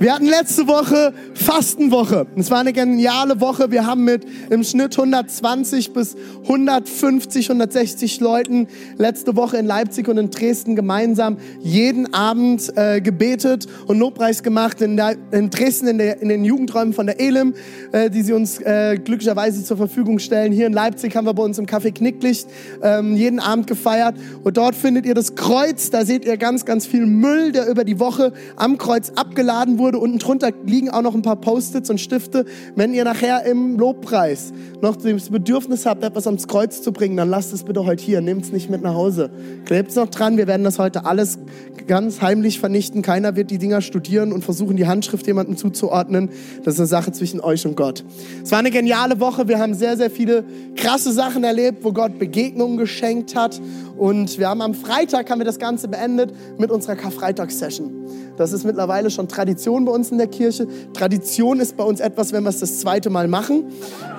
Wir hatten letzte Woche Fastenwoche. Es war eine geniale Woche. Wir haben mit im Schnitt 120 bis 150, 160 Leuten letzte Woche in Leipzig und in Dresden gemeinsam jeden Abend äh, gebetet und Lobpreis gemacht. In, der, in Dresden in, der, in, den Jugendräumen von der Elim, äh, die sie uns äh, glücklicherweise zur Verfügung stellen. Hier in Leipzig haben wir bei uns im Café Knicklicht ähm, jeden Abend gefeiert. Und dort findet ihr das Kreuz. Da seht ihr ganz, ganz viel Müll, der über die Woche am Kreuz abgeladen wurde wurde. Unten drunter liegen auch noch ein paar Post-its und Stifte. Wenn ihr nachher im Lobpreis noch das Bedürfnis habt, etwas ans Kreuz zu bringen, dann lasst es bitte heute hier. Nehmt es nicht mit nach Hause. Klebt es noch dran. Wir werden das heute alles ganz heimlich vernichten. Keiner wird die Dinger studieren und versuchen, die Handschrift jemandem zuzuordnen. Das ist eine Sache zwischen euch und Gott. Es war eine geniale Woche. Wir haben sehr, sehr viele krasse Sachen erlebt, wo Gott Begegnungen geschenkt hat. Und wir haben am Freitag haben wir das Ganze beendet mit unserer Karfreitagssession. Das ist mittlerweile schon Tradition bei uns in der Kirche. Tradition ist bei uns etwas, wenn wir es das zweite Mal machen.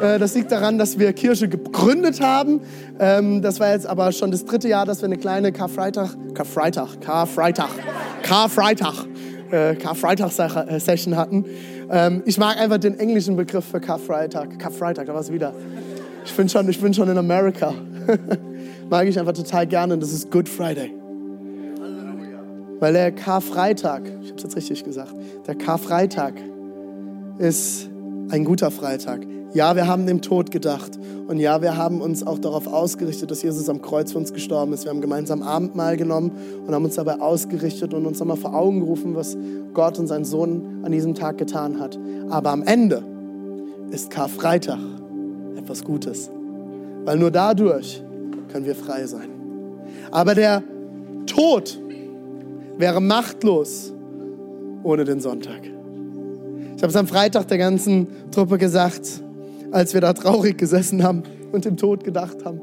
Äh, das liegt daran, dass wir Kirche gegründet haben. Ähm, das war jetzt aber schon das dritte Jahr, dass wir eine kleine Karfreitag, Karfreitag, Karfreitag, Karfreitag, äh, Karfreitag-Session hatten. Ähm, ich mag einfach den englischen Begriff für Karfreitag. Karfreitag, da war es wieder. Ich bin schon, ich bin schon in Amerika. mag ich einfach total gerne und das ist Good Friday. Weil der Karfreitag, ich habe es jetzt richtig gesagt, der Karfreitag ist ein guter Freitag. Ja, wir haben dem Tod gedacht. Und ja, wir haben uns auch darauf ausgerichtet, dass Jesus am Kreuz für uns gestorben ist. Wir haben gemeinsam Abendmahl genommen und haben uns dabei ausgerichtet und uns nochmal vor Augen gerufen, was Gott und sein Sohn an diesem Tag getan hat. Aber am Ende ist Karfreitag etwas Gutes. Weil nur dadurch können wir frei sein. Aber der Tod wäre machtlos ohne den Sonntag. Ich habe es am Freitag der ganzen Truppe gesagt, als wir da traurig gesessen haben und im Tod gedacht haben.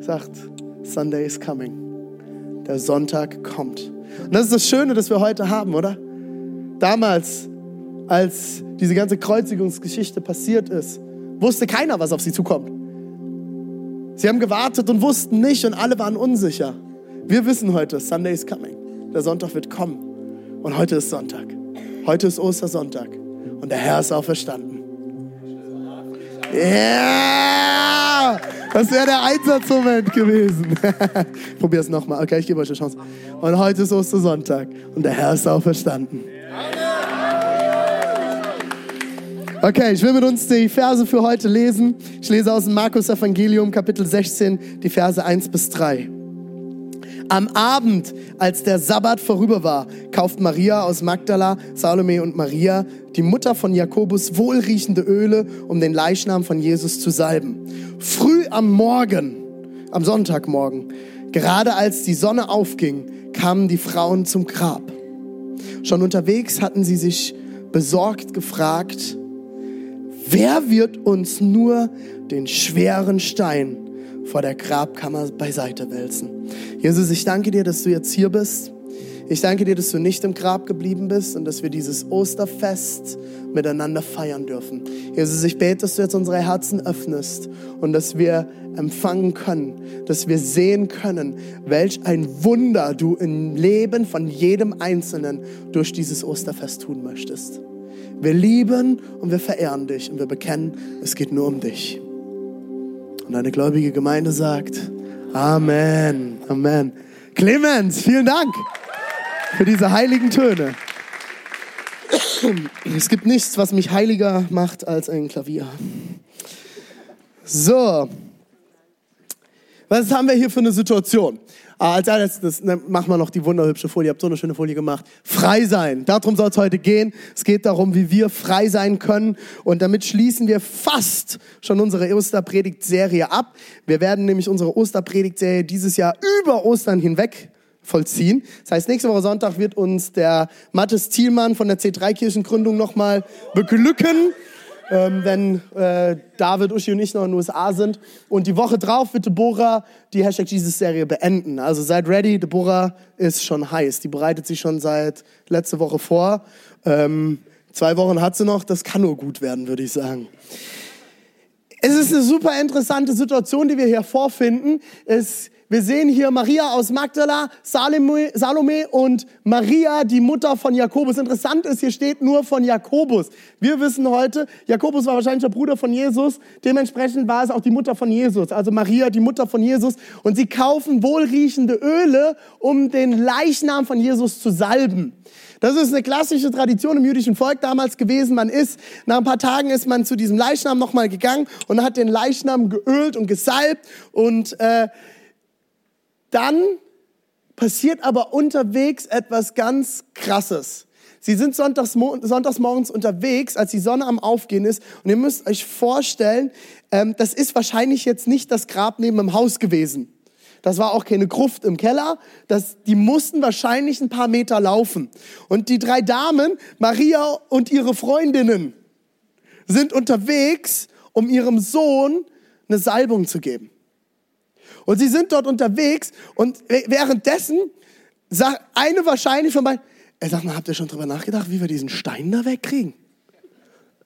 Sagt, Sunday is coming. Der Sonntag kommt. Und das ist das Schöne, das wir heute haben, oder? Damals, als diese ganze Kreuzigungsgeschichte passiert ist, wusste keiner, was auf sie zukommt. Sie haben gewartet und wussten nicht und alle waren unsicher. Wir wissen heute, Sunday is coming. Der Sonntag wird kommen. Und heute ist Sonntag. Heute ist Ostersonntag. Und der Herr ist auferstanden. Ja! Yeah! Das wäre der Einsatzmoment gewesen. ich probiere es nochmal. Okay, ich gebe euch eine Chance. Und heute ist Ostersonntag. Und der Herr ist auferstanden. Okay, ich will mit uns die Verse für heute lesen. Ich lese aus dem Markus Evangelium, Kapitel 16, die Verse 1 bis 3. Am Abend, als der Sabbat vorüber war, kauft Maria aus Magdala, Salome und Maria, die Mutter von Jakobus, wohlriechende Öle, um den Leichnam von Jesus zu salben. Früh am Morgen, am Sonntagmorgen, gerade als die Sonne aufging, kamen die Frauen zum Grab. Schon unterwegs hatten sie sich besorgt gefragt, wer wird uns nur den schweren Stein vor der Grabkammer beiseite wälzen. Jesus, ich danke dir, dass du jetzt hier bist. Ich danke dir, dass du nicht im Grab geblieben bist und dass wir dieses Osterfest miteinander feiern dürfen. Jesus, ich bete, dass du jetzt unsere Herzen öffnest und dass wir empfangen können, dass wir sehen können, welch ein Wunder du im Leben von jedem Einzelnen durch dieses Osterfest tun möchtest. Wir lieben und wir verehren dich und wir bekennen, es geht nur um dich. Und eine gläubige Gemeinde sagt, Amen, Amen. Clemens, vielen Dank für diese heiligen Töne. Es gibt nichts, was mich heiliger macht als ein Klavier. So, was haben wir hier für eine Situation? Ah, als erstes ne, machen wir noch die wunderhübsche Folie. Ihr habt so eine schöne Folie gemacht. Frei sein. Darum soll es heute gehen. Es geht darum, wie wir frei sein können. Und damit schließen wir fast schon unsere Osterpredigt-Serie ab. Wir werden nämlich unsere Osterpredigt-Serie dieses Jahr über Ostern hinweg vollziehen. Das heißt, nächste Woche Sonntag wird uns der Mathis Thielmann von der C3-Kirchengründung nochmal beglücken ähm, wenn äh, David, Uschi und ich noch in den USA sind. Und die Woche drauf wird Deborah die Hashtag Jesus-Serie beenden. Also seid ready, Deborah ist schon heiß. Die bereitet sich schon seit letzte Woche vor. Ähm, zwei Wochen hat sie noch, das kann nur gut werden, würde ich sagen. Es ist eine super interessante Situation, die wir hier vorfinden. Es wir sehen hier Maria aus Magdala, Salome, Salome und Maria, die Mutter von Jakobus. Interessant ist, hier steht nur von Jakobus. Wir wissen heute, Jakobus war wahrscheinlich der Bruder von Jesus. Dementsprechend war es auch die Mutter von Jesus. Also Maria, die Mutter von Jesus. Und sie kaufen wohlriechende Öle, um den Leichnam von Jesus zu salben. Das ist eine klassische Tradition im jüdischen Volk damals gewesen. Man ist, nach ein paar Tagen ist man zu diesem Leichnam nochmal gegangen und hat den Leichnam geölt und gesalbt und äh, dann passiert aber unterwegs etwas ganz Krasses. Sie sind sonntags, sonntags morgens unterwegs, als die Sonne am Aufgehen ist. Und ihr müsst euch vorstellen, ähm, das ist wahrscheinlich jetzt nicht das Grab neben dem Haus gewesen. Das war auch keine Gruft im Keller. Das, die mussten wahrscheinlich ein paar Meter laufen. Und die drei Damen, Maria und ihre Freundinnen, sind unterwegs, um ihrem Sohn eine Salbung zu geben. Und sie sind dort unterwegs und währenddessen sagt eine wahrscheinlich von beiden, er sagt mal, habt ihr schon drüber nachgedacht, wie wir diesen Stein da wegkriegen?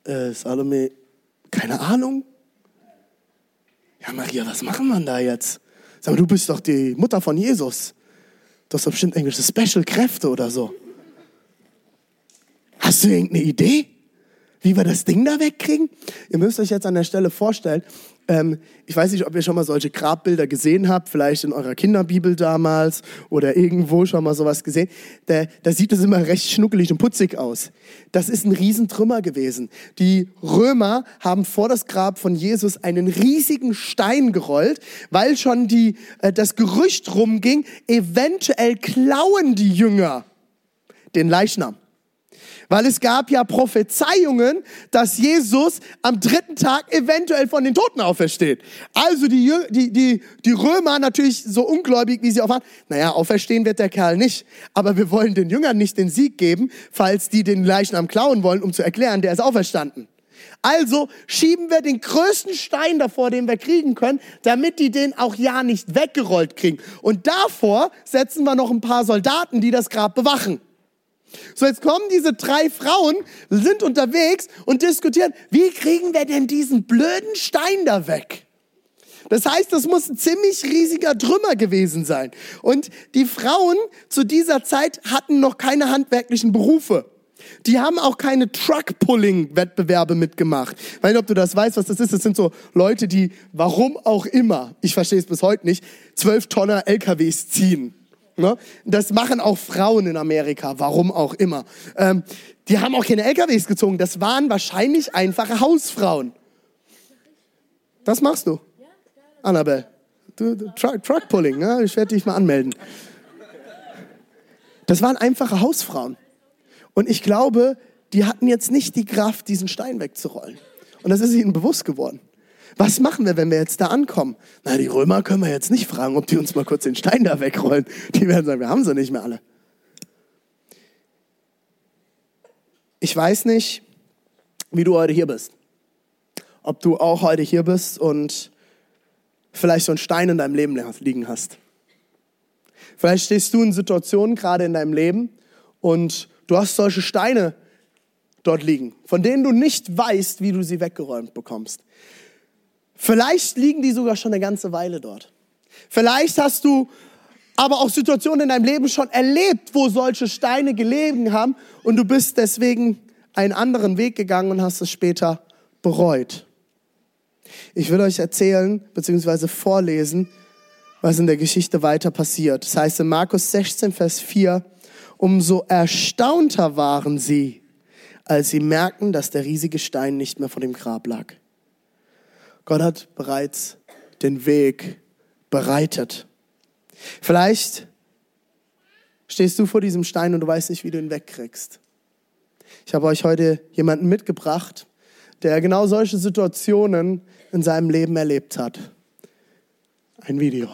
Äh, Salome, keine Ahnung. Ja, Maria, was machen wir da jetzt? Sag mal, du bist doch die Mutter von Jesus. Du hast doch bestimmt irgendwelche Special-Kräfte oder so. Hast du irgendeine Idee, wie wir das Ding da wegkriegen? Ihr müsst euch jetzt an der Stelle vorstellen, ähm, ich weiß nicht, ob ihr schon mal solche Grabbilder gesehen habt, vielleicht in eurer Kinderbibel damals oder irgendwo schon mal sowas gesehen. Da, da sieht es immer recht schnuckelig und putzig aus. Das ist ein Riesentrümmer gewesen. Die Römer haben vor das Grab von Jesus einen riesigen Stein gerollt, weil schon die, äh, das Gerücht rumging, eventuell klauen die Jünger den Leichnam. Weil es gab ja Prophezeiungen, dass Jesus am dritten Tag eventuell von den Toten aufersteht. Also die, die, die, die Römer natürlich so ungläubig, wie sie auch waren. Naja, auferstehen wird der Kerl nicht. Aber wir wollen den Jüngern nicht den Sieg geben, falls die den Leichnam klauen wollen, um zu erklären, der ist auferstanden. Also schieben wir den größten Stein davor, den wir kriegen können, damit die den auch ja nicht weggerollt kriegen. Und davor setzen wir noch ein paar Soldaten, die das Grab bewachen. So, jetzt kommen diese drei Frauen, sind unterwegs und diskutieren, wie kriegen wir denn diesen blöden Stein da weg? Das heißt, das muss ein ziemlich riesiger Trümmer gewesen sein. Und die Frauen zu dieser Zeit hatten noch keine handwerklichen Berufe. Die haben auch keine Truck-Pulling-Wettbewerbe mitgemacht. Ich weiß nicht, ob du das weißt, was das ist. Das sind so Leute, die, warum auch immer, ich verstehe es bis heute nicht, zwölf Tonner LKWs ziehen. Ne? Das machen auch Frauen in Amerika, warum auch immer. Ähm, die haben auch keine LKWs gezogen, das waren wahrscheinlich einfache Hausfrauen. Das machst du, Annabelle. Du, du, Truck, Truck Pulling, ne? ich werde dich mal anmelden. Das waren einfache Hausfrauen. Und ich glaube, die hatten jetzt nicht die Kraft, diesen Stein wegzurollen. Und das ist ihnen bewusst geworden. Was machen wir, wenn wir jetzt da ankommen? Na, die Römer können wir jetzt nicht fragen, ob die uns mal kurz den Stein da wegrollen. Die werden sagen, wir haben sie nicht mehr alle. Ich weiß nicht, wie du heute hier bist. Ob du auch heute hier bist und vielleicht so einen Stein in deinem Leben liegen hast. Vielleicht stehst du in Situationen gerade in deinem Leben und du hast solche Steine dort liegen, von denen du nicht weißt, wie du sie weggeräumt bekommst. Vielleicht liegen die sogar schon eine ganze Weile dort. Vielleicht hast du aber auch Situationen in deinem Leben schon erlebt, wo solche Steine gelegen haben und du bist deswegen einen anderen Weg gegangen und hast es später bereut. Ich will euch erzählen bzw. vorlesen, was in der Geschichte weiter passiert. Das heißt in Markus 16, Vers 4, umso erstaunter waren sie, als sie merkten, dass der riesige Stein nicht mehr vor dem Grab lag. Gott hat bereits den Weg bereitet. Vielleicht stehst du vor diesem Stein und du weißt nicht, wie du ihn wegkriegst. Ich habe euch heute jemanden mitgebracht, der genau solche Situationen in seinem Leben erlebt hat. Ein Video.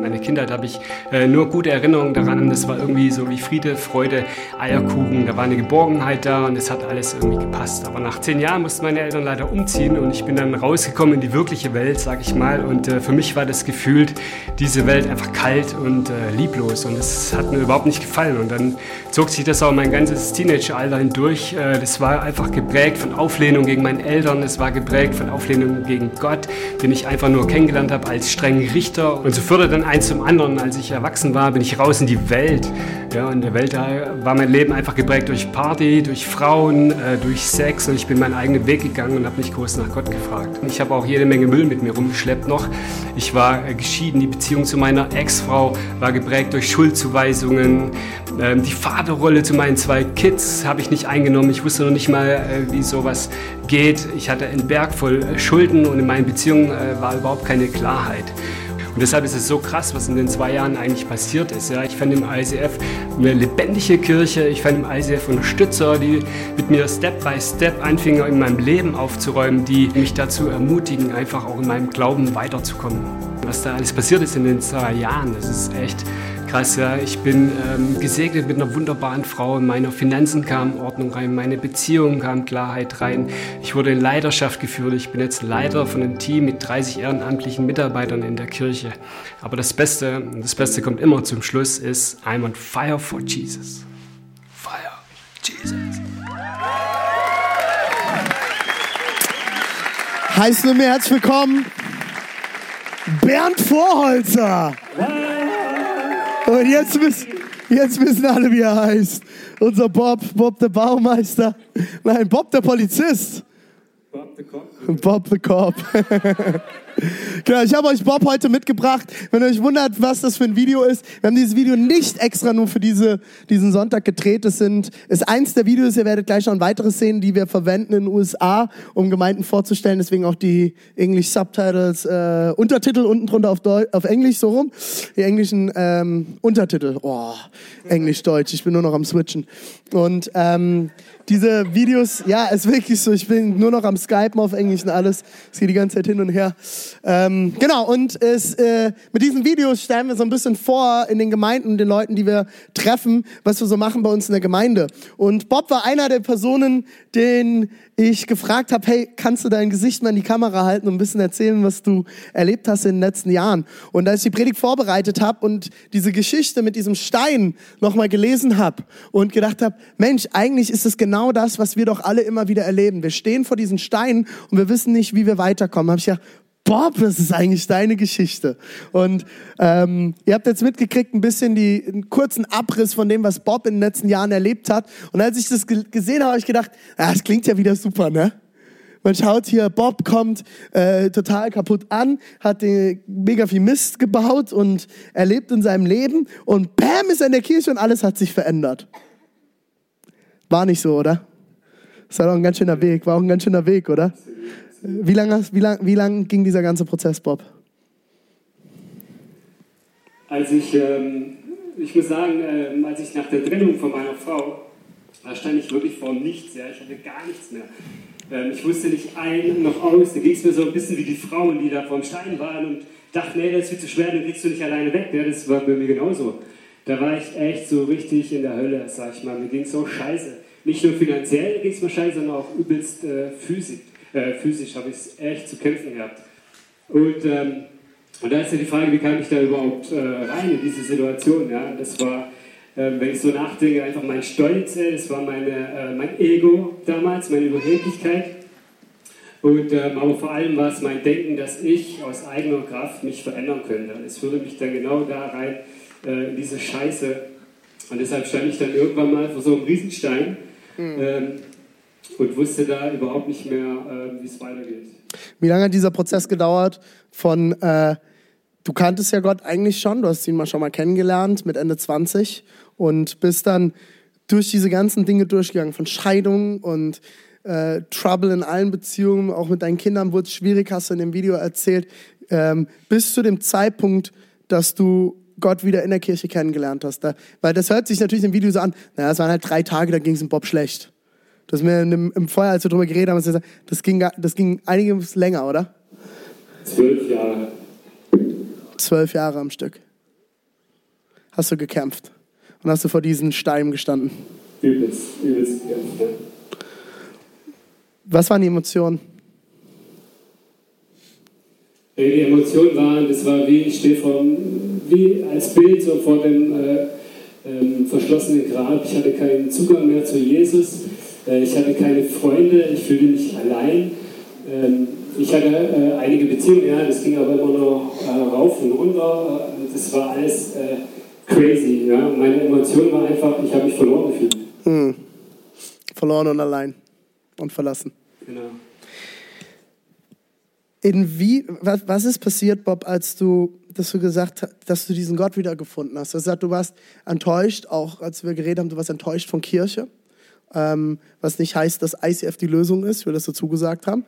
Meine Kindheit habe ich äh, nur gute Erinnerungen daran. Das war irgendwie so wie Friede, Freude, Eierkuchen. Da war eine Geborgenheit da und es hat alles irgendwie gepasst. Aber nach zehn Jahren mussten meine Eltern leider umziehen und ich bin dann rausgekommen in die wirkliche Welt, sag ich mal. Und äh, für mich war das gefühlt diese Welt einfach kalt und äh, lieblos und es hat mir überhaupt nicht gefallen. Und dann zog sich das auch mein ganzes Teenageralter hindurch. Äh, das war einfach geprägt von Auflehnung gegen meine Eltern. Es war geprägt von Auflehnung gegen Gott, den ich einfach nur kennengelernt habe als strengen Richter. Und so führte dann eins zum anderen. Als ich erwachsen war, bin ich raus in die Welt. Ja, in der Welt war mein Leben einfach geprägt durch Party, durch Frauen, äh, durch Sex und ich bin meinen eigenen Weg gegangen und habe nicht groß nach Gott gefragt. Ich habe auch jede Menge Müll mit mir rumgeschleppt noch. Ich war äh, geschieden, die Beziehung zu meiner Ex-Frau war geprägt durch Schuldzuweisungen. Ähm, die Vaterrolle zu meinen zwei Kids habe ich nicht eingenommen. Ich wusste noch nicht mal, äh, wie sowas geht. Ich hatte einen Berg voll äh, Schulden und in meinen Beziehungen äh, war überhaupt keine Klarheit. Und deshalb ist es so krass, was in den zwei Jahren eigentlich passiert ist. Ja, ich fand im ICF eine lebendige Kirche. Ich fand im ICF Unterstützer, die mit mir Step by Step anfingen, in meinem Leben aufzuräumen, die mich dazu ermutigen, einfach auch in meinem Glauben weiterzukommen. Was da alles passiert ist in den zwei Jahren, das ist echt krass. Ja. Ich bin ähm, gesegnet mit einer wunderbaren Frau. In meine Finanzen kam Ordnung rein, meine Beziehungen kam Klarheit rein. Ich wurde in Leiterschaft geführt. Ich bin jetzt Leiter von einem Team mit 30 ehrenamtlichen Mitarbeitern in der Kirche. Aber das Beste, das Beste kommt immer zum Schluss, ist I'm on fire for Jesus. Fire, Jesus. Heißt nur mir herzlich willkommen Bernd Vorholzer. Und jetzt wissen, jetzt wissen alle, wie er heißt. Unser Bob, Bob der Baumeister. Nein, Bob der Polizist. Bob the Cop. Bob the Cop. genau, ich habe euch Bob heute mitgebracht. Wenn ihr euch wundert, was das für ein Video ist, wir haben dieses Video nicht extra nur für diese, diesen Sonntag gedreht. Das sind, ist eins der Videos, ihr werdet gleich noch ein weiteres sehen, die wir verwenden in den USA, um Gemeinden vorzustellen. Deswegen auch die English Subtitles, äh, Untertitel unten drunter auf, Deu auf Englisch, so rum. Die englischen ähm, Untertitel. Oh, Englisch-Deutsch. Ich bin nur noch am Switchen. Und ähm, diese Videos, ja, ist wirklich so. Ich bin nur noch am Skypen auf Englisch und alles. Es geht die ganze Zeit hin und her. Ähm, genau, und es, äh, mit diesen Videos stellen wir so ein bisschen vor in den Gemeinden den Leuten, die wir treffen, was wir so machen bei uns in der Gemeinde. Und Bob war einer der Personen, den ich gefragt habe, hey, kannst du dein Gesicht mal in die Kamera halten und ein bisschen erzählen, was du erlebt hast in den letzten Jahren? Und als ich die Predigt vorbereitet habe und diese Geschichte mit diesem Stein nochmal gelesen habe und gedacht habe, Mensch, eigentlich ist es genau das, was wir doch alle immer wieder erleben. Wir stehen vor diesen Steinen und wir wissen nicht, wie wir weiterkommen. Habe ich gedacht, Bob, das ist eigentlich deine Geschichte. Und ähm, ihr habt jetzt mitgekriegt ein bisschen die, einen kurzen Abriss von dem, was Bob in den letzten Jahren erlebt hat. Und als ich das gesehen habe, habe ich gedacht, ah, das klingt ja wieder super, ne? Man schaut hier, Bob kommt äh, total kaputt an, hat den, mega viel Mist gebaut und erlebt in seinem Leben. Und bam, ist er in der Kirche und alles hat sich verändert. War nicht so, oder? Das war doch ein ganz schöner Weg, war auch ein ganz schöner Weg, oder? Wie lange wie lang, wie lang ging dieser ganze Prozess, Bob? Als ich, ähm, ich muss sagen, ähm, als ich nach der Trennung von meiner Frau, da stand ich wirklich vor nichts, ja, ich hatte gar nichts mehr. Ähm, ich wusste nicht ein noch aus, da ging es mir so ein bisschen wie die Frauen, die da vor dem Stein waren und dachten, nee, das ist viel zu schwer, den kriegst du nicht alleine weg. Ja, das war bei mir genauso. Da war ich echt so richtig in der Hölle, sag ich mal. Mir ging es so scheiße. Nicht nur finanziell ging es mir scheiße, sondern auch übelst äh, physisch äh, physisch habe ich es echt zu kämpfen gehabt. Und, ähm, und da ist ja die Frage, wie kam ich da überhaupt äh, rein in diese Situation? Ja? Das war, äh, wenn ich so nachdenke, einfach mein Stolz, das war meine, äh, mein Ego damals, meine Überheblichkeit. Und, ähm, aber vor allem war es mein Denken, dass ich aus eigener Kraft mich verändern könnte. Es führte mich dann genau da rein, äh, in diese Scheiße. Und deshalb stand ich dann irgendwann mal vor so einem Riesenstein. Mhm. Ähm, und wusste da überhaupt nicht mehr, äh, wie es weitergeht. Wie lange hat dieser Prozess gedauert von, äh, du kanntest ja Gott eigentlich schon, du hast ihn mal schon mal kennengelernt mit Ende 20 und bist dann durch diese ganzen Dinge durchgegangen, von Scheidung und äh, Trouble in allen Beziehungen, auch mit deinen Kindern wurde es schwierig, hast du in dem Video erzählt, ähm, bis zu dem Zeitpunkt, dass du Gott wieder in der Kirche kennengelernt hast. Da, weil das hört sich natürlich im Video so an, naja, es waren halt drei Tage, da ging es dem Bob schlecht. Das mir im, Feuer, als wir darüber geredet haben, das ging, das ging einiges länger, oder? Zwölf Jahre. Zwölf Jahre am Stück. hast du gekämpft und hast du vor diesen Steinen gestanden. Übelst, übelst gekämpft, ja. Was waren die Emotionen? Die Emotionen waren, das war wie, ich stehe vor, wie als Bild so vor dem äh, ähm, verschlossenen Grab. Ich hatte keinen Zugang mehr zu Jesus. Äh, ich hatte keine Freunde. Ich fühlte mich allein. Ähm, ich hatte äh, einige Beziehungen, ja, das ging aber immer noch äh, rauf und runter. Das war alles crazy. Ja. Meine Emotion war einfach, ich habe mich verloren gefühlt. Hm. Verloren und allein und verlassen. Genau. In wie, was, was ist passiert, Bob, als du, dass du gesagt hast, dass du diesen Gott wiedergefunden hast? Du hast gesagt, du warst enttäuscht, auch als wir geredet haben, du warst enttäuscht von Kirche. Ähm, was nicht heißt, dass ICF die Lösung ist, wir das dazu gesagt haben.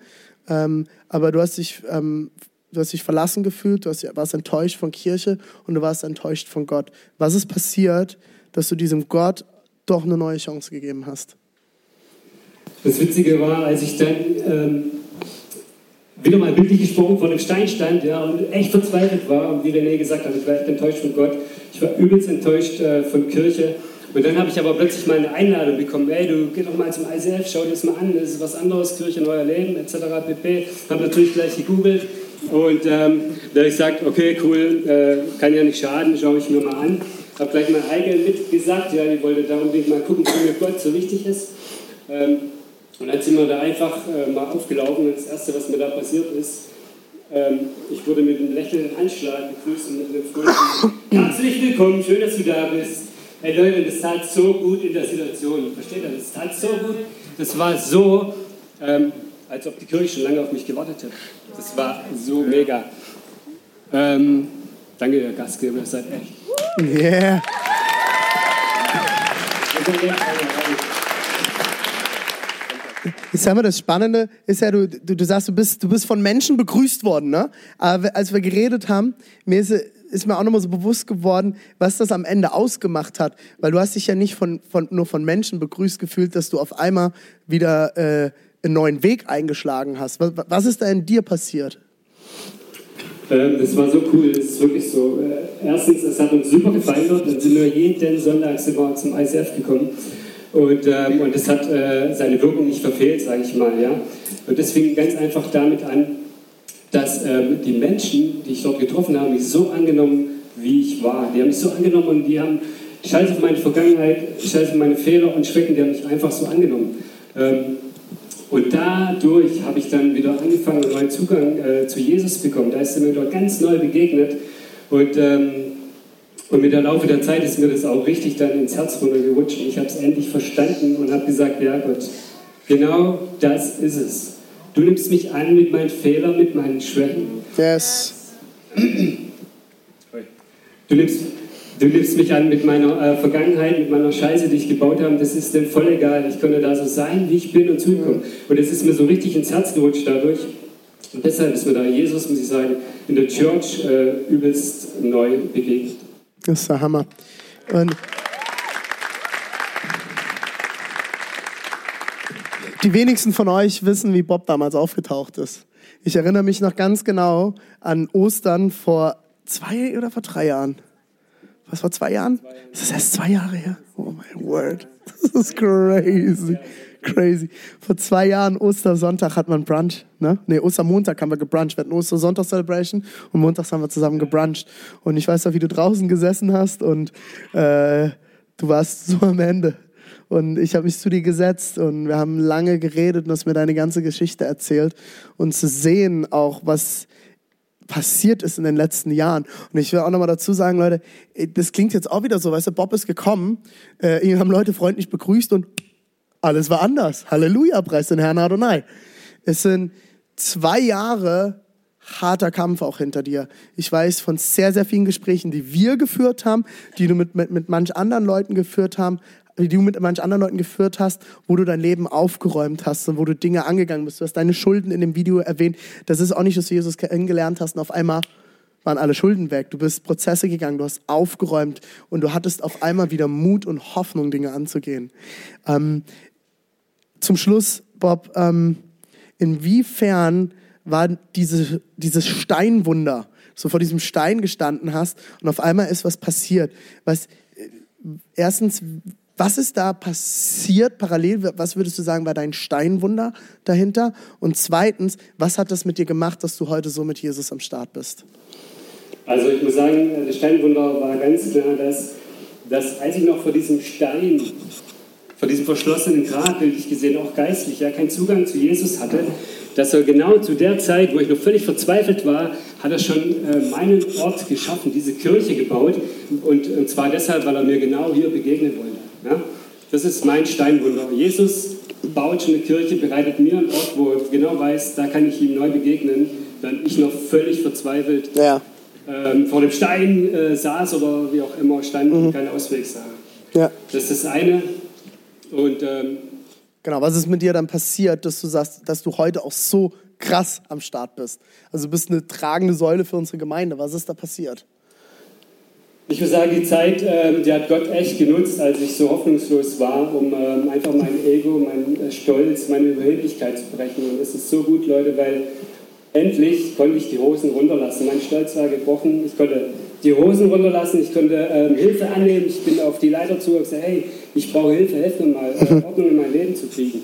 Ähm, aber du hast dich, ähm, du hast dich verlassen gefühlt, du hast, warst enttäuscht von Kirche und du warst enttäuscht von Gott. Was ist passiert, dass du diesem Gott doch eine neue Chance gegeben hast? Das Witzige war, als ich dann ähm, wieder mal bildlich gesprochen vor dem Stein stand ja, und echt verzweifelt war und wie René gesagt hat, ich war echt enttäuscht von Gott. Ich war übelst enttäuscht äh, von Kirche. Und dann habe ich aber plötzlich mal eine Einladung bekommen, hey, du geh doch mal zum ICF, schau dir das mal an, das ist was anderes, Kirche, neuer Leben, etc. pp. Habe natürlich gleich gegoogelt und ähm, da habe ich gesagt, okay, cool, äh, kann ja nicht schaden, schaue ich mir mal an. Habe gleich mal Heike mitgesagt, ja, die wollte da unbedingt mal gucken, wie mir Gott so wichtig ist. Ähm, und dann sind wir da einfach äh, mal aufgelaufen und das Erste, was mir da passiert ist, ähm, ich wurde mit einem lächelnden Handschlag begrüßt und mit einem fröhlichen Herzlich willkommen, schön, dass du da bist. Hey Leute, das tat so gut in der Situation. Versteht ihr? Das tat so gut. Das war so, ähm, als ob die Kirche schon lange auf mich gewartet hätte. Das war so mega. Ähm, danke, Herr Gastgeber, ihr seid echt. Yeah. Jetzt haben wir das Spannende, ist ja, du, du, du sagst, du bist, du bist von Menschen begrüßt worden, ne? Aber als wir geredet haben, mir ist, ist mir auch nochmal so bewusst geworden, was das am Ende ausgemacht hat. Weil du hast dich ja nicht von, von, nur von Menschen begrüßt gefühlt, dass du auf einmal wieder äh, einen neuen Weg eingeschlagen hast. Was, was ist da in dir passiert? Ähm, das war so cool, das ist wirklich so. Äh, erstens, es hat uns super gefallen dort, dann sind wir jeden Sonntag zum ICF gekommen. Und, ähm, und das hat äh, seine Wirkung nicht verfehlt, sage ich mal. Ja? Und fing ganz einfach damit an, dass ähm, die Menschen, die ich dort getroffen habe, mich so angenommen, wie ich war. Die haben mich so angenommen und die haben Scheiß auf meine Vergangenheit, Scheiß auf meine Fehler und Schrecken, die haben mich einfach so angenommen. Ähm, und dadurch habe ich dann wieder angefangen, einen neuen Zugang äh, zu Jesus bekommen. Da ist er mir dort ganz neu begegnet. Und ähm, und mit der Laufe der Zeit ist mir das auch richtig dann ins Herz runtergerutscht. Und ich habe es endlich verstanden und habe gesagt, ja Gott, genau das ist es. Du nimmst mich an mit meinen Fehlern, mit meinen Schwächen. Yes. Du nimmst, du nimmst mich an mit meiner äh, Vergangenheit, mit meiner Scheiße, die ich gebaut habe. Das ist dem voll egal. Ich konnte da so sein, wie ich bin und zukommen. Und es ist mir so richtig ins Herz gerutscht dadurch. Und deshalb ist mir da Jesus, muss ich sagen, in der Church äh, übelst neu begegnet. Das ist der Hammer. Und die wenigsten von euch wissen, wie Bob damals aufgetaucht ist. Ich erinnere mich noch ganz genau an Ostern vor zwei oder vor drei Jahren. Was vor zwei Jahren? Das ist erst zwei Jahre her. Oh mein Word. Das ist crazy. Crazy. Vor zwei Jahren, Ostersonntag, hat man Brunch. Ne, nee, Ostermontag haben wir gebruncht. Wir hatten Ostersonntag-Celebration und montags haben wir zusammen gebruncht. Und ich weiß noch, wie du draußen gesessen hast und äh, du warst so am Ende. Und ich habe mich zu dir gesetzt und wir haben lange geredet und hast mir deine ganze Geschichte erzählt. Und zu sehen auch, was passiert ist in den letzten Jahren. Und ich will auch nochmal dazu sagen, Leute, das klingt jetzt auch wieder so, weißt du, Bob ist gekommen, äh, ihn haben Leute freundlich begrüßt und alles war anders. Halleluja, preis den Herrn Adonai. Es sind zwei Jahre harter Kampf auch hinter dir. Ich weiß von sehr, sehr vielen Gesprächen, die wir geführt haben, die du mit, mit, mit manch anderen Leuten geführt haben, die du mit manch anderen Leuten geführt hast, wo du dein Leben aufgeräumt hast und wo du Dinge angegangen bist. Du hast deine Schulden in dem Video erwähnt. Das ist auch nicht, dass du Jesus kennengelernt hast und auf einmal waren alle Schulden weg. Du bist Prozesse gegangen, du hast aufgeräumt und du hattest auf einmal wieder Mut und Hoffnung, Dinge anzugehen. Ähm, zum Schluss, Bob, ähm, inwiefern war diese, dieses Steinwunder, du vor diesem Stein gestanden hast und auf einmal ist was passiert. Was, äh, erstens, was ist da passiert parallel? Was würdest du sagen, war dein Steinwunder dahinter? Und zweitens, was hat das mit dir gemacht, dass du heute so mit Jesus am Start bist? Also ich muss sagen, das Steinwunder war ganz klar, dass, dass als ich noch vor diesem Stein, vor diesem verschlossenen Grab, bildlich gesehen, auch geistlich, ja, keinen Zugang zu Jesus hatte, dass er genau zu der Zeit, wo ich noch völlig verzweifelt war, hat er schon äh, meinen Ort geschaffen, diese Kirche gebaut. Und, und zwar deshalb, weil er mir genau hier begegnen wollte. Ja? Das ist mein Steinwunder. Jesus baut schon eine Kirche, bereitet mir einen Ort, wo er genau weiß, da kann ich ihm neu begegnen, wenn ich noch völlig verzweifelt ja. ähm, vor dem Stein äh, saß oder wie auch immer, Stein mhm. keinen Ausweg sah. Ja. Das ist das eine. Und ähm, Genau, was ist mit dir dann passiert, dass du sagst, dass du heute auch so krass am Start bist? Also du bist eine tragende Säule für unsere Gemeinde. Was ist da passiert? Ich würde sagen, die Zeit, ähm, die hat Gott echt genutzt, als ich so hoffnungslos war, um ähm, einfach mein Ego, mein äh, Stolz, meine Überheblichkeit zu brechen. Und es ist so gut, Leute, weil endlich konnte ich die Hosen runterlassen. Mein Stolz war gebrochen. Ich konnte die Hosen runterlassen, ich konnte ähm, Hilfe annehmen. Ich bin auf die Leiter zu und gesagt, hey, ich brauche Hilfe, helf mir mal, äh, Ordnung in mein Leben zu kriegen.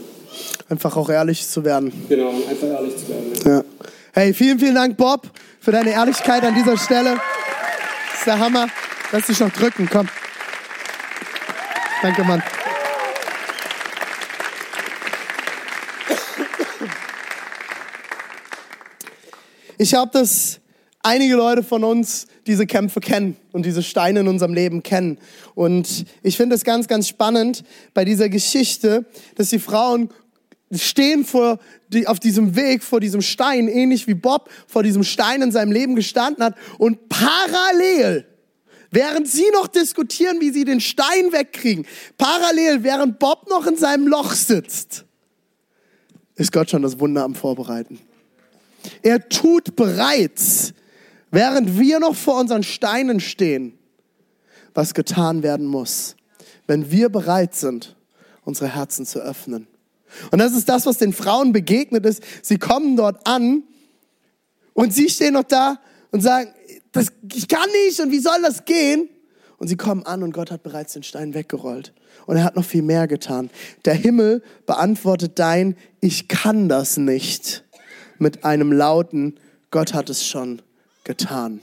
Einfach auch ehrlich zu werden. Genau, einfach ehrlich zu werden. Ja. ja. Hey, vielen, vielen Dank, Bob, für deine Ehrlichkeit an dieser Stelle. Das ist der Hammer. Lass dich noch drücken, komm. Danke, Mann. Ich habe das einige Leute von uns diese Kämpfe kennen und diese Steine in unserem Leben kennen. Und ich finde es ganz, ganz spannend bei dieser Geschichte, dass die Frauen stehen vor die, auf diesem Weg, vor diesem Stein, ähnlich wie Bob vor diesem Stein in seinem Leben gestanden hat und parallel Während sie noch diskutieren, wie sie den Stein wegkriegen, parallel, während Bob noch in seinem Loch sitzt, ist Gott schon das Wunder am Vorbereiten. Er tut bereits während wir noch vor unseren Steinen stehen, was getan werden muss, wenn wir bereit sind, unsere Herzen zu öffnen. Und das ist das, was den Frauen begegnet ist. Sie kommen dort an und sie stehen noch da und sagen, das, ich kann nicht und wie soll das gehen? Und sie kommen an und Gott hat bereits den Stein weggerollt. Und er hat noch viel mehr getan. Der Himmel beantwortet dein Ich kann das nicht mit einem lauten Gott hat es schon getan.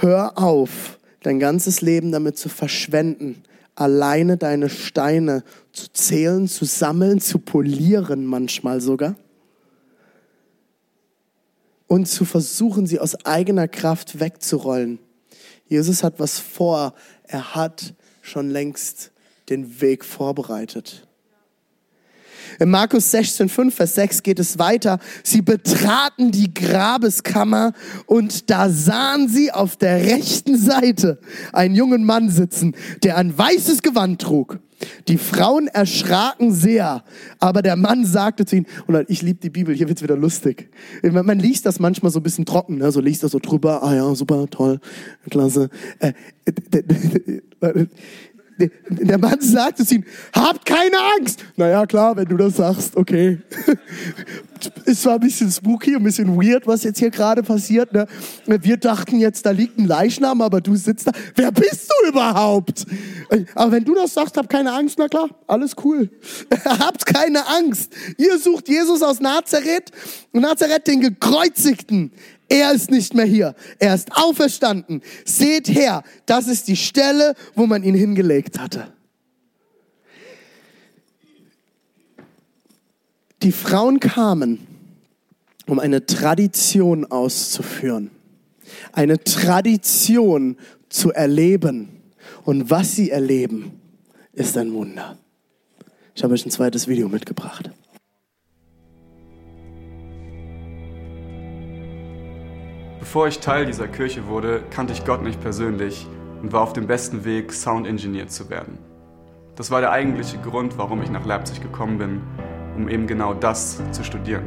Hör auf, dein ganzes Leben damit zu verschwenden, alleine deine Steine zu zählen, zu sammeln, zu polieren manchmal sogar und zu versuchen, sie aus eigener Kraft wegzurollen. Jesus hat was vor. Er hat schon längst den Weg vorbereitet. In Markus 16, 5, Vers 6 geht es weiter. Sie betraten die Grabeskammer und da sahen sie auf der rechten Seite einen jungen Mann sitzen, der ein weißes Gewand trug. Die Frauen erschraken sehr, aber der Mann sagte zu ihnen, und ich liebe die Bibel, hier wird's wieder lustig. Man liest das manchmal so ein bisschen trocken, ne? so liest das so drüber, ah ja, super, toll, klasse. Äh, der Mann sagte zu ihm, habt keine Angst. Naja, klar, wenn du das sagst, okay. es war ein bisschen spooky, ein bisschen weird, was jetzt hier gerade passiert. Ne? Wir dachten jetzt, da liegt ein Leichnam, aber du sitzt da. Wer bist du überhaupt? Aber wenn du das sagst, habt keine Angst, na klar, alles cool. habt keine Angst. Ihr sucht Jesus aus Nazareth, Nazareth den Gekreuzigten. Er ist nicht mehr hier. Er ist auferstanden. Seht her, das ist die Stelle, wo man ihn hingelegt hatte. Die Frauen kamen, um eine Tradition auszuführen, eine Tradition zu erleben. Und was sie erleben, ist ein Wunder. Ich habe euch ein zweites Video mitgebracht. Bevor ich Teil dieser Kirche wurde, kannte ich Gott nicht persönlich und war auf dem besten Weg, Sound Engineer zu werden. Das war der eigentliche Grund, warum ich nach Leipzig gekommen bin, um eben genau das zu studieren.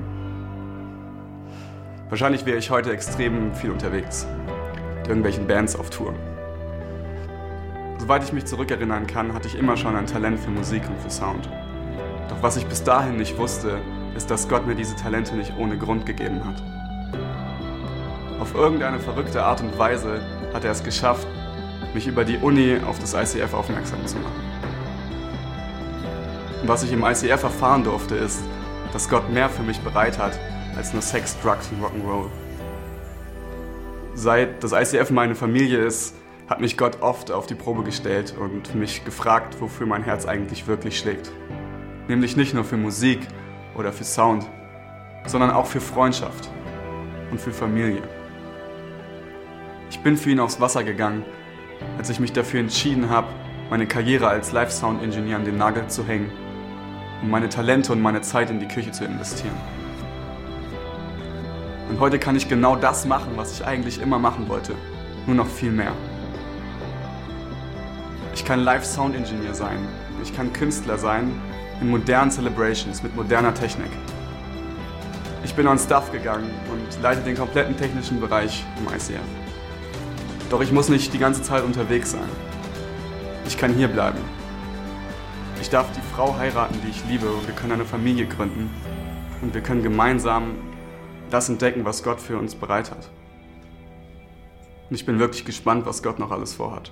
Wahrscheinlich wäre ich heute extrem viel unterwegs, mit irgendwelchen Bands auf Tour. Soweit ich mich zurückerinnern kann, hatte ich immer schon ein Talent für Musik und für Sound. Doch was ich bis dahin nicht wusste, ist, dass Gott mir diese Talente nicht ohne Grund gegeben hat. Auf irgendeine verrückte Art und Weise hat er es geschafft, mich über die Uni auf das ICF aufmerksam zu machen. Und was ich im ICF erfahren durfte, ist, dass Gott mehr für mich bereit hat als nur Sex, Drugs und Rock'n'Roll. Seit das ICF meine Familie ist, hat mich Gott oft auf die Probe gestellt und mich gefragt, wofür mein Herz eigentlich wirklich schlägt. Nämlich nicht nur für Musik oder für Sound, sondern auch für Freundschaft und für Familie. Ich bin für ihn aufs Wasser gegangen, als ich mich dafür entschieden habe, meine Karriere als Live-Sound-Ingenieur an den Nagel zu hängen, um meine Talente und meine Zeit in die Küche zu investieren. Und heute kann ich genau das machen, was ich eigentlich immer machen wollte, nur noch viel mehr. Ich kann Live-Sound-Ingenieur sein, ich kann Künstler sein in modernen Celebrations mit moderner Technik. Ich bin on Stuff gegangen und leite den kompletten technischen Bereich im ICF. Doch ich muss nicht die ganze Zeit unterwegs sein. Ich kann hier bleiben. Ich darf die Frau heiraten, die ich liebe und wir können eine Familie gründen und wir können gemeinsam das entdecken, was Gott für uns bereit hat. Und ich bin wirklich gespannt, was Gott noch alles vorhat.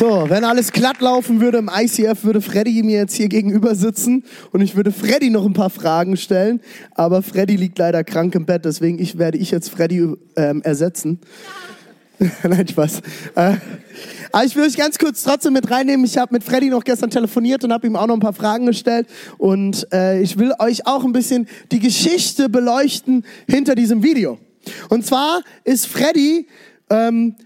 So, wenn alles glatt laufen würde im ICF, würde Freddy mir jetzt hier gegenüber sitzen und ich würde Freddy noch ein paar Fragen stellen. Aber Freddy liegt leider krank im Bett, deswegen ich, werde ich jetzt Freddy ähm, ersetzen. Nein, Spaß. Äh, aber ich will euch ganz kurz trotzdem mit reinnehmen. Ich habe mit Freddy noch gestern telefoniert und habe ihm auch noch ein paar Fragen gestellt. Und äh, ich will euch auch ein bisschen die Geschichte beleuchten hinter diesem Video. Und zwar ist Freddy ähm,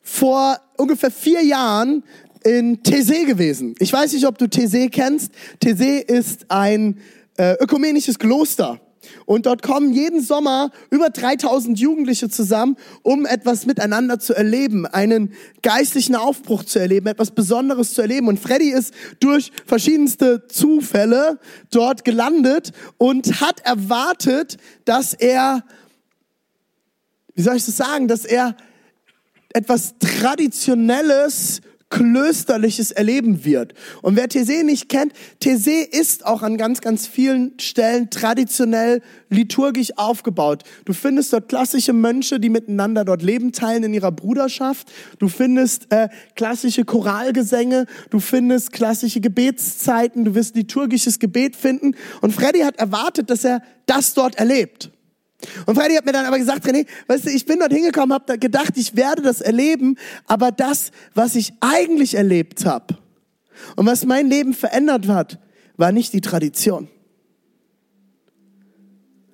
vor ungefähr vier Jahren in Thésée gewesen. Ich weiß nicht, ob du Thésée kennst. Thésée ist ein äh, ökumenisches Kloster. Und dort kommen jeden Sommer über 3000 Jugendliche zusammen, um etwas miteinander zu erleben, einen geistlichen Aufbruch zu erleben, etwas Besonderes zu erleben. Und Freddy ist durch verschiedenste Zufälle dort gelandet und hat erwartet, dass er, wie soll ich das sagen, dass er etwas Traditionelles, Klösterliches erleben wird. Und wer Thésée nicht kennt, Thésée ist auch an ganz, ganz vielen Stellen traditionell liturgisch aufgebaut. Du findest dort klassische Mönche, die miteinander dort Leben teilen in ihrer Bruderschaft. Du findest äh, klassische Choralgesänge. Du findest klassische Gebetszeiten. Du wirst liturgisches Gebet finden. Und Freddy hat erwartet, dass er das dort erlebt. Und Freddy hat mir dann aber gesagt, René, weißt du, ich bin dort hingekommen, habe gedacht, ich werde das erleben, aber das, was ich eigentlich erlebt habe und was mein Leben verändert hat, war nicht die Tradition,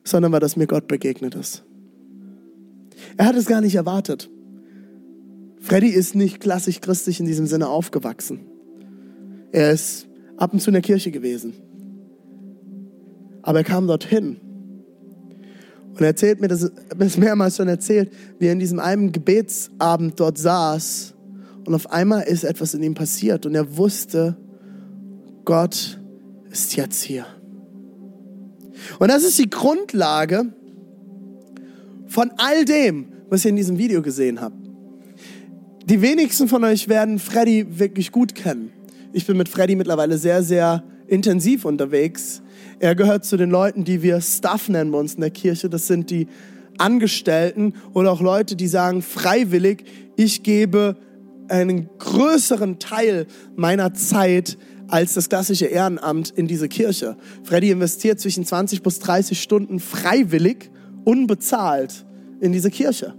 sondern war, dass mir Gott begegnet ist. Er hat es gar nicht erwartet. Freddy ist nicht klassisch christlich in diesem Sinne aufgewachsen. Er ist ab und zu in der Kirche gewesen. Aber er kam dorthin und er erzählt mir, das ist mehrmals schon erzählt, wie er in diesem einen Gebetsabend dort saß und auf einmal ist etwas in ihm passiert und er wusste, Gott ist jetzt hier. Und das ist die Grundlage von all dem, was ihr in diesem Video gesehen habt. Die wenigsten von euch werden Freddy wirklich gut kennen. Ich bin mit Freddy mittlerweile sehr, sehr intensiv unterwegs. Er gehört zu den Leuten, die wir Staff nennen bei uns in der Kirche. Das sind die Angestellten oder auch Leute, die sagen freiwillig, ich gebe einen größeren Teil meiner Zeit als das klassische Ehrenamt in diese Kirche. Freddy investiert zwischen 20 bis 30 Stunden freiwillig, unbezahlt in diese Kirche.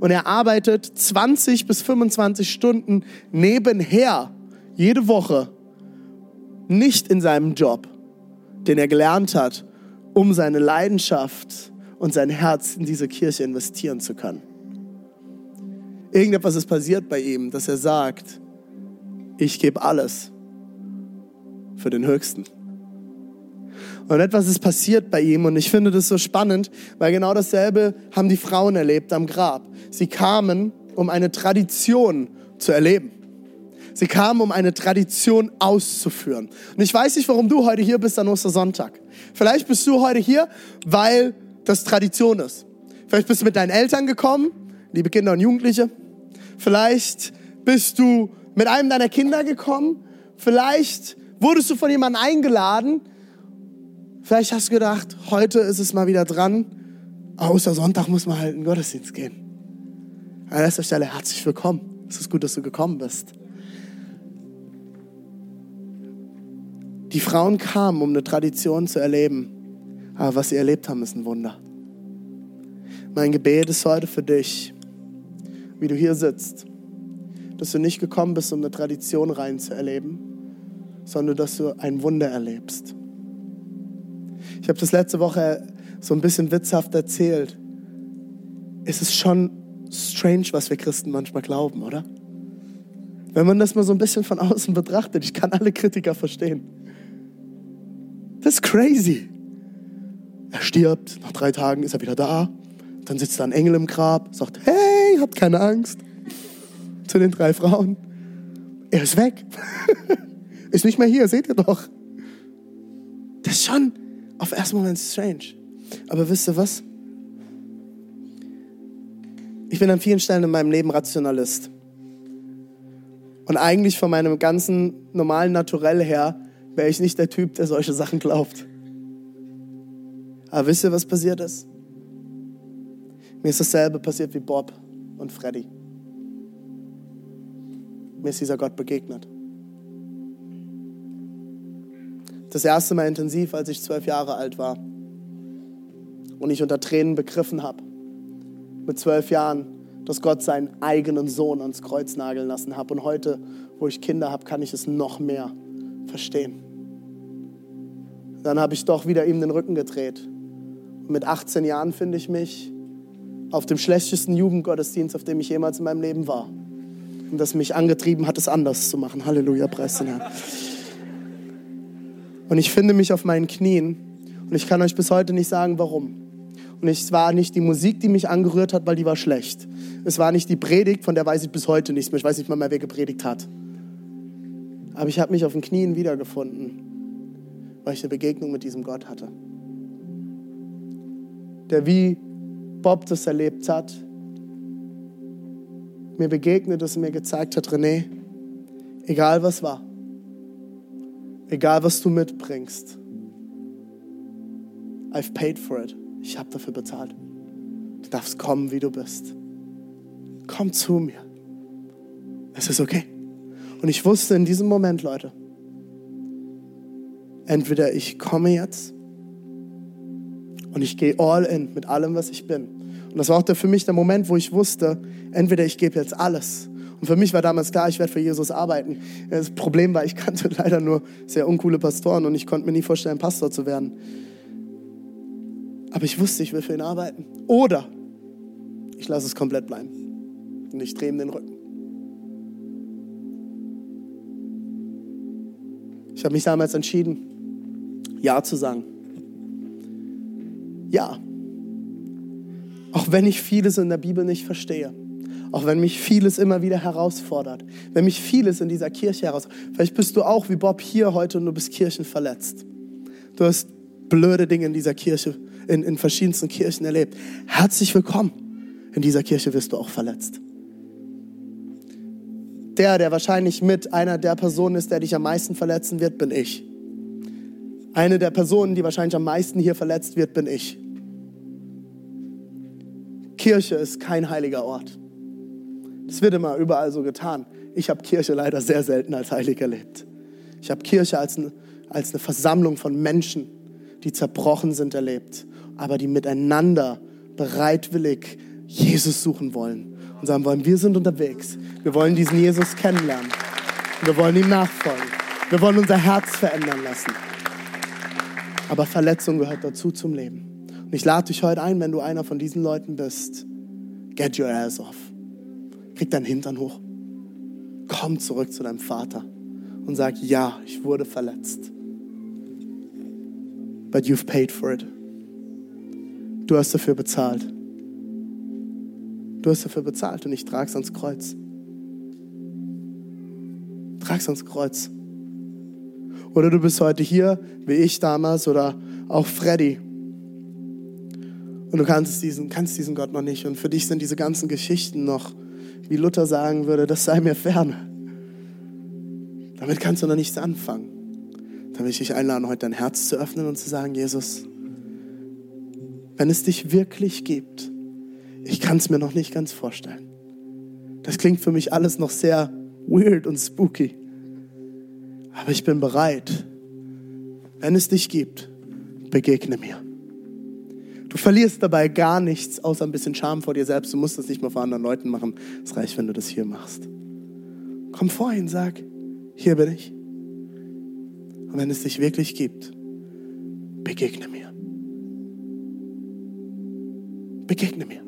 Und er arbeitet 20 bis 25 Stunden nebenher, jede Woche, nicht in seinem Job den er gelernt hat, um seine Leidenschaft und sein Herz in diese Kirche investieren zu können. Irgendetwas ist passiert bei ihm, dass er sagt, ich gebe alles für den Höchsten. Und etwas ist passiert bei ihm und ich finde das so spannend, weil genau dasselbe haben die Frauen erlebt am Grab. Sie kamen, um eine Tradition zu erleben. Sie kamen, um eine Tradition auszuführen. Und ich weiß nicht, warum du heute hier bist an Ostersonntag. Vielleicht bist du heute hier, weil das Tradition ist. Vielleicht bist du mit deinen Eltern gekommen, liebe Kinder und Jugendliche. Vielleicht bist du mit einem deiner Kinder gekommen. Vielleicht wurdest du von jemandem eingeladen. Vielleicht hast du gedacht, heute ist es mal wieder dran. Außer Sonntag muss man halt in den Gottesdienst gehen. An erster Stelle herzlich willkommen. Es ist gut, dass du gekommen bist. Die Frauen kamen, um eine Tradition zu erleben. Aber was sie erlebt haben, ist ein Wunder. Mein Gebet ist heute für dich, wie du hier sitzt, dass du nicht gekommen bist, um eine Tradition rein zu erleben, sondern dass du ein Wunder erlebst. Ich habe das letzte Woche so ein bisschen witzhaft erzählt. Es ist schon strange, was wir Christen manchmal glauben, oder? Wenn man das mal so ein bisschen von außen betrachtet, ich kann alle Kritiker verstehen. Das ist crazy. Er stirbt, nach drei Tagen ist er wieder da. Dann sitzt da ein Engel im Grab, sagt, hey, habt keine Angst. Zu den drei Frauen. Er ist weg. ist nicht mehr hier, seht ihr doch. Das ist schon auf ersten Moment strange. Aber wisst ihr was? Ich bin an vielen Stellen in meinem Leben Rationalist. Und eigentlich von meinem ganzen normalen Naturell her wäre ich nicht der Typ, der solche Sachen glaubt. Aber wisst ihr, was passiert ist? Mir ist dasselbe passiert wie Bob und Freddy. Mir ist dieser Gott begegnet. Das erste Mal intensiv, als ich zwölf Jahre alt war und ich unter Tränen begriffen habe, mit zwölf Jahren, dass Gott seinen eigenen Sohn ans Kreuz nageln lassen hat. Und heute, wo ich Kinder habe, kann ich es noch mehr verstehen. Dann habe ich doch wieder ihm den Rücken gedreht. Und mit 18 Jahren finde ich mich auf dem schlechtesten Jugendgottesdienst, auf dem ich jemals in meinem Leben war. Und das mich angetrieben hat, es anders zu machen. Halleluja, preis den Herrn. Und ich finde mich auf meinen Knien und ich kann euch bis heute nicht sagen, warum. Und es war nicht die Musik, die mich angerührt hat, weil die war schlecht. Es war nicht die Predigt, von der weiß ich bis heute nichts mehr. Ich weiß nicht mal mehr, wer gepredigt hat. Aber ich habe mich auf den Knien wiedergefunden, weil ich eine Begegnung mit diesem Gott hatte. Der wie Bob das erlebt hat, mir begegnet ist und mir gezeigt hat, René, egal was war, egal was du mitbringst, I've paid for it. Ich habe dafür bezahlt. Du darfst kommen, wie du bist. Komm zu mir. Es ist okay. Und ich wusste in diesem Moment, Leute, entweder ich komme jetzt und ich gehe all in mit allem, was ich bin. Und das war auch der, für mich der Moment, wo ich wusste, entweder ich gebe jetzt alles. Und für mich war damals klar, ich werde für Jesus arbeiten. Das Problem war, ich kannte leider nur sehr uncoole Pastoren und ich konnte mir nie vorstellen, Pastor zu werden. Aber ich wusste, ich will für ihn arbeiten. Oder ich lasse es komplett bleiben. Und ich drehe ihm den Rücken. Ich habe mich damals entschieden, Ja zu sagen. Ja. Auch wenn ich vieles in der Bibel nicht verstehe. Auch wenn mich vieles immer wieder herausfordert. Wenn mich vieles in dieser Kirche herausfordert. Vielleicht bist du auch wie Bob hier heute und du bist kirchenverletzt. Du hast blöde Dinge in dieser Kirche, in, in verschiedensten Kirchen erlebt. Herzlich willkommen. In dieser Kirche wirst du auch verletzt. Der, der wahrscheinlich mit einer der Personen ist, der dich am meisten verletzen wird, bin ich. Eine der Personen, die wahrscheinlich am meisten hier verletzt wird, bin ich. Kirche ist kein heiliger Ort. Das wird immer überall so getan. Ich habe Kirche leider sehr selten als heilig erlebt. Ich habe Kirche als, ein, als eine Versammlung von Menschen, die zerbrochen sind, erlebt, aber die miteinander bereitwillig Jesus suchen wollen und sagen wollen, wir sind unterwegs. Wir wollen diesen Jesus kennenlernen. Wir wollen ihm nachfolgen. Wir wollen unser Herz verändern lassen. Aber Verletzung gehört dazu zum Leben. Und ich lade dich heute ein, wenn du einer von diesen Leuten bist, get your ass off. Krieg deinen Hintern hoch. Komm zurück zu deinem Vater und sag, ja, ich wurde verletzt but you've paid for it. Du hast dafür bezahlt. Du hast dafür bezahlt und ich trage es ans Kreuz. Trag es ans Kreuz. Oder du bist heute hier, wie ich damals, oder auch Freddy. Und du kannst diesen, kannst diesen Gott noch nicht. Und für dich sind diese ganzen Geschichten noch wie Luther sagen würde, das sei mir ferne. Damit kannst du noch nichts anfangen. Dann will ich dich einladen, heute dein Herz zu öffnen und zu sagen, Jesus, wenn es dich wirklich gibt, ich kann es mir noch nicht ganz vorstellen. Das klingt für mich alles noch sehr weird und spooky. Aber ich bin bereit, wenn es dich gibt, begegne mir. Du verlierst dabei gar nichts, außer ein bisschen Scham vor dir selbst. Du musst das nicht mal vor anderen Leuten machen. Es reicht, wenn du das hier machst. Komm vor ihn, sag, hier bin ich. Und wenn es dich wirklich gibt, begegne mir. Begegne mir.